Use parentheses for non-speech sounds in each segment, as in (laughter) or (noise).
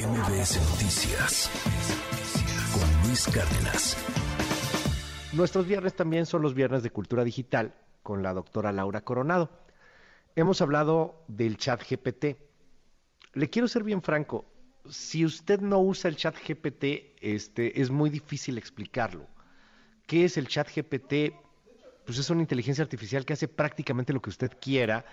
MBS Noticias con Luis Cárdenas. Nuestros viernes también son los viernes de cultura digital con la doctora Laura Coronado. Hemos hablado del chat GPT. Le quiero ser bien franco, si usted no usa el chat GPT, este, es muy difícil explicarlo. ¿Qué es el chat GPT? Pues es una inteligencia artificial que hace prácticamente lo que usted quiera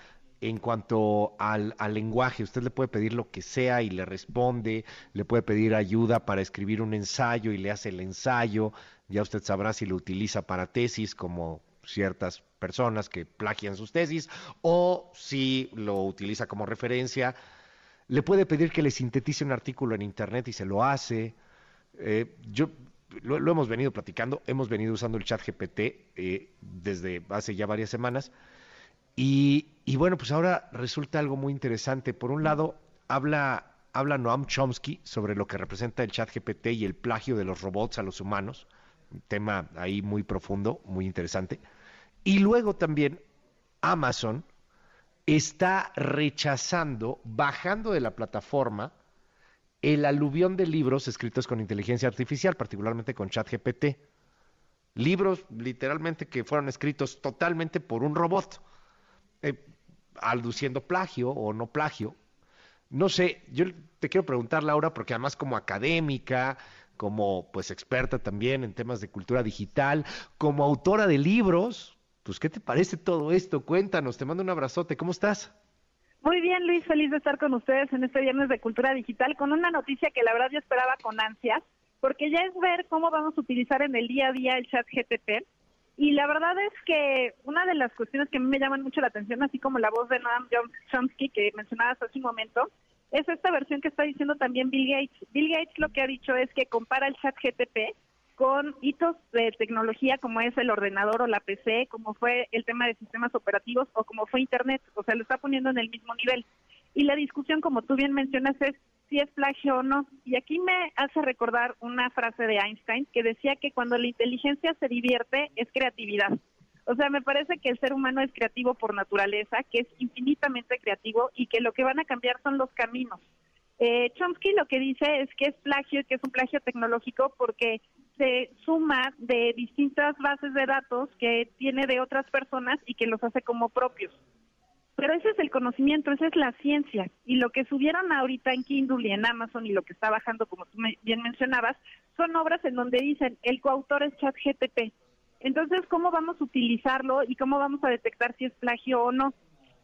en cuanto al, lenguaje, usted le puede pedir lo que sea y le responde, le puede pedir ayuda para escribir un ensayo y le hace el ensayo, ya usted sabrá si lo utiliza para tesis como ciertas personas que plagian sus tesis o si lo utiliza como referencia, le puede pedir que le sintetice un artículo en internet y se lo hace. Eh, yo lo, hemos venido platicando, hemos venido usando el chat GPT eh, desde hace ya varias semanas y, bueno, pues ahora resulta algo muy interesante. Por un lado, habla, habla Noam Chomsky sobre lo que representa el chat GPT y el plagio de los robots a los humanos. Un tema ahí muy profundo, muy interesante. Y luego también Amazon está rechazando, bajando de la plataforma, el aluvión de libros escritos con inteligencia artificial, particularmente con ChatGPT. Libros literalmente que fueron escritos totalmente por un robot eh, aduciendo plagio o no plagio. No sé, yo te quiero preguntar, Laura, porque además como académica, como pues experta también en temas de cultura digital, como autora de libros, pues ¿qué te parece todo esto? Cuéntanos, te mando un abrazote, ¿cómo estás? Muy bien, Luis, feliz de estar con ustedes en este viernes de cultura digital con una noticia que la verdad yo esperaba con ansias, porque ya es ver cómo vamos a utilizar en el día a día el chat GTP y la verdad es que una de las cuestiones que a mí me llaman mucho la atención, así como la voz de Noam Chomsky que mencionabas hace un momento, es esta versión que está diciendo también Bill Gates. Bill Gates lo que ha dicho es que compara el chat GTP con hitos de tecnología como es el ordenador o la PC, como fue el tema de sistemas operativos o como fue Internet, o sea, lo está poniendo en el mismo nivel. Y la discusión, como tú bien mencionas, es si es plagio o no. Y aquí me hace recordar una frase de Einstein que decía que cuando la inteligencia se divierte es creatividad. O sea, me parece que el ser humano es creativo por naturaleza, que es infinitamente creativo y que lo que van a cambiar son los caminos. Eh, Chomsky lo que dice es que es plagio que es un plagio tecnológico porque se suma de distintas bases de datos que tiene de otras personas y que los hace como propios. Pero ese es el conocimiento, esa es la ciencia. Y lo que subieron ahorita en Kindle y en Amazon y lo que está bajando, como tú bien mencionabas, son obras en donde dicen el coautor es ChatGPT. Entonces, ¿cómo vamos a utilizarlo y cómo vamos a detectar si es plagio o no?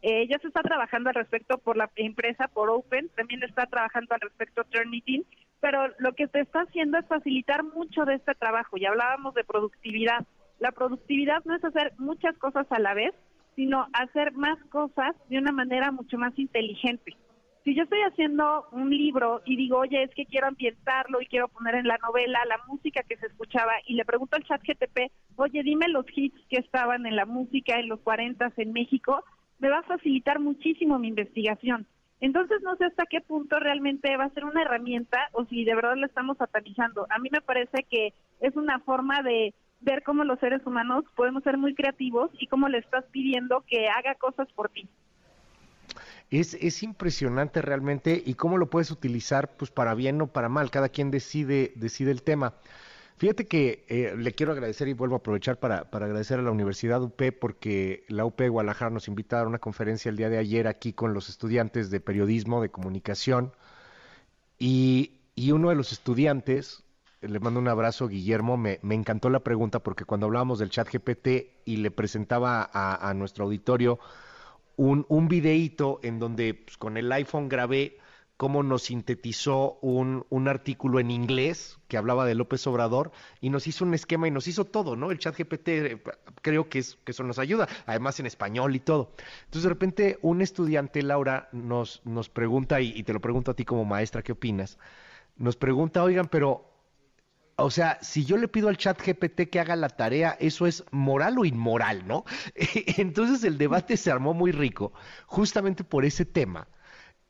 Eh, ya se está trabajando al respecto por la empresa, por Open, también está trabajando al respecto Turnitin, pero lo que se está haciendo es facilitar mucho de este trabajo. Ya hablábamos de productividad. La productividad no es hacer muchas cosas a la vez, sino hacer más cosas de una manera mucho más inteligente. Si yo estoy haciendo un libro y digo, oye, es que quiero ambientarlo y quiero poner en la novela la música que se escuchaba y le pregunto al chat GTP, oye, dime los hits que estaban en la música en los 40 en México, me va a facilitar muchísimo mi investigación. Entonces no sé hasta qué punto realmente va a ser una herramienta o si de verdad la estamos satanizando. A mí me parece que es una forma de ver cómo los seres humanos podemos ser muy creativos y cómo le estás pidiendo que haga cosas por ti. Es, es impresionante realmente y cómo lo puedes utilizar pues para bien o para mal, cada quien decide, decide el tema. Fíjate que eh, le quiero agradecer y vuelvo a aprovechar para, para, agradecer a la Universidad UP porque la UP Guadalajara nos invita a dar una conferencia el día de ayer aquí con los estudiantes de periodismo, de comunicación y, y uno de los estudiantes le mando un abrazo, Guillermo. Me, encantó la pregunta porque cuando hablábamos del chat GPT y le presentaba a, nuestro auditorio un, videíto en donde pues, con el iPhone grabé cómo nos sintetizó un, artículo en inglés que hablaba de López Obrador y nos hizo un esquema y nos hizo todo, ¿no? El chat GPT eh, creo que, es, que eso nos ayuda, además en español y todo. Entonces de repente un estudiante, Laura, nos, nos pregunta, y, y te lo pregunto a ti como maestra, ¿qué opinas? Nos pregunta, oigan, pero o sea, si yo le pido al chat GPT que haga la tarea, eso es moral o inmoral, ¿no? (laughs) Entonces el debate se armó muy rico, justamente por ese tema.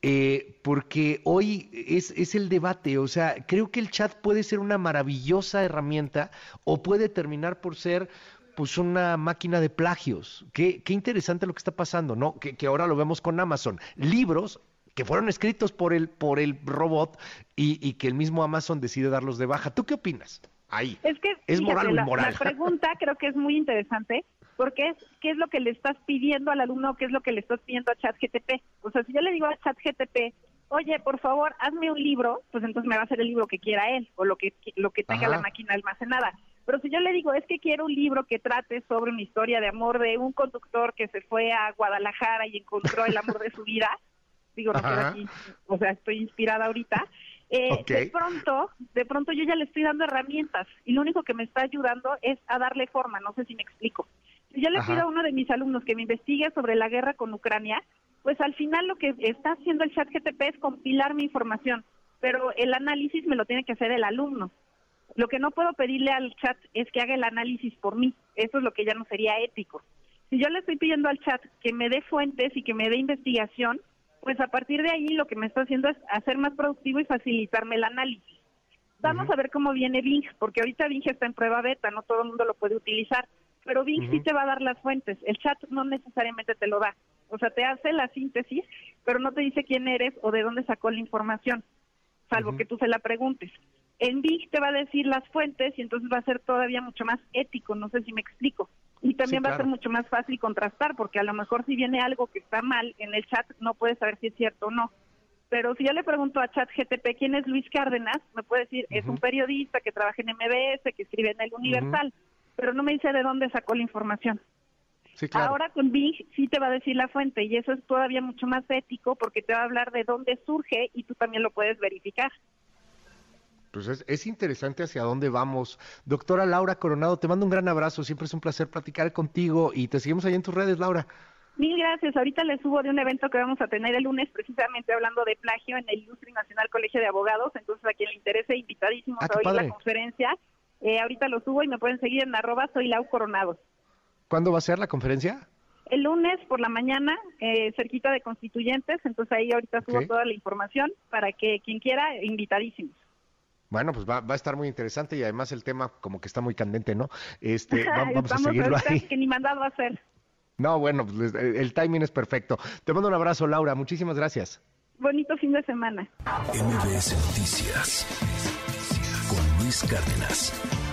Eh, porque hoy es, es, el debate, o sea, creo que el chat puede ser una maravillosa herramienta o puede terminar por ser pues una máquina de plagios. Qué, qué interesante lo que está pasando, ¿no? Que, que ahora lo vemos con Amazon. Libros que fueron escritos por el, por el robot y, que el mismo Amazon decide darlos de baja. ¿Tú qué opinas? Ahí. Es que es moral inmoral. la pregunta (laughs) creo que es muy interesante porque es qué es lo que le estás pidiendo al alumno, qué es lo que le estás pidiendo a ChatGTP. O sea, si yo le digo a ChatGTP, oye, por favor, hazme un libro, pues entonces me va a hacer el libro que quiera él o lo que lo que tenga la máquina almacenada. Pero si yo le digo, es que quiero un libro que trate sobre una historia de amor de un conductor que se fue a Guadalajara y encontró el amor de su vida, digo, no aquí, o sea, estoy inspirada ahorita, eh, de pronto, de pronto yo ya le estoy dando herramientas y lo único que me está ayudando es a darle forma, no sé si me explico. Si yo le pido a uno de mis alumnos que me investigue sobre la guerra con Ucrania, pues al final lo que está haciendo el chat GTP es compilar mi información, pero el análisis me lo tiene que hacer el alumno. Lo que no puedo pedirle al chat es que haga el análisis por mí. Eso es lo que ya no sería ético. Si yo le estoy pidiendo al chat que me dé fuentes y que me dé investigación, pues a partir de ahí lo que me está haciendo es hacer más productivo y facilitarme el análisis. Vamos a ver cómo viene Bing, porque ahorita Bing está en prueba beta, no todo el mundo lo puede utilizar, pero Bing sí te va a dar las fuentes, el chat no necesariamente te lo da. O sea, te hace la síntesis, pero no te dice quién eres o de dónde sacó la información, salvo que tú se la preguntes. En Bing te va a decir las fuentes y entonces va a ser todavía mucho más ético, no sé si me explico. Y también va a ser mucho más fácil contrastar, porque a lo mejor si viene algo que está mal en el chat, no puedes saber si es cierto o no. Pero si yo le pregunto a chat GTP quién es Luis Cárdenas, me puede decir, es un periodista que trabaja en MBS, que escribe en el Universal, pero no me dice de dónde sacó la información. Ahora con Bing sí te va a decir la fuente y eso es todavía mucho más ético porque te va a hablar de dónde surge y tú también lo puedes verificar. Pues es, interesante hacia dónde vamos. Doctora Laura Coronado, te mando un gran abrazo. Siempre es un placer platicar contigo y te seguimos ahí en tus redes, Laura. Mil gracias. Ahorita les subo de un evento que vamos a tener el lunes, precisamente hablando de plagio en el Ilustre Nacional Colegio de Abogados. Entonces, a quien le interese, invitadísimos ah, a oír la conferencia. Eh, ahorita lo subo y me pueden seguir en arroba soy Lau Coronado. ¿Cuándo va a ser la conferencia? El lunes por la mañana, eh, cerquita de Constituyentes, entonces ahí ahorita subo toda la información para que quien quiera, invitadísimos. Bueno, pues va, a estar muy interesante y además el tema como que está muy candente, ¿no? Este, (laughs) vamos a seguirlo ahí. Que ni mandado a hacer. No, bueno, pues el timing es perfecto. Te mando un abrazo, Laura. Muchísimas gracias. Bonito fin de semana. MBS Noticias con Luis Cárdenas.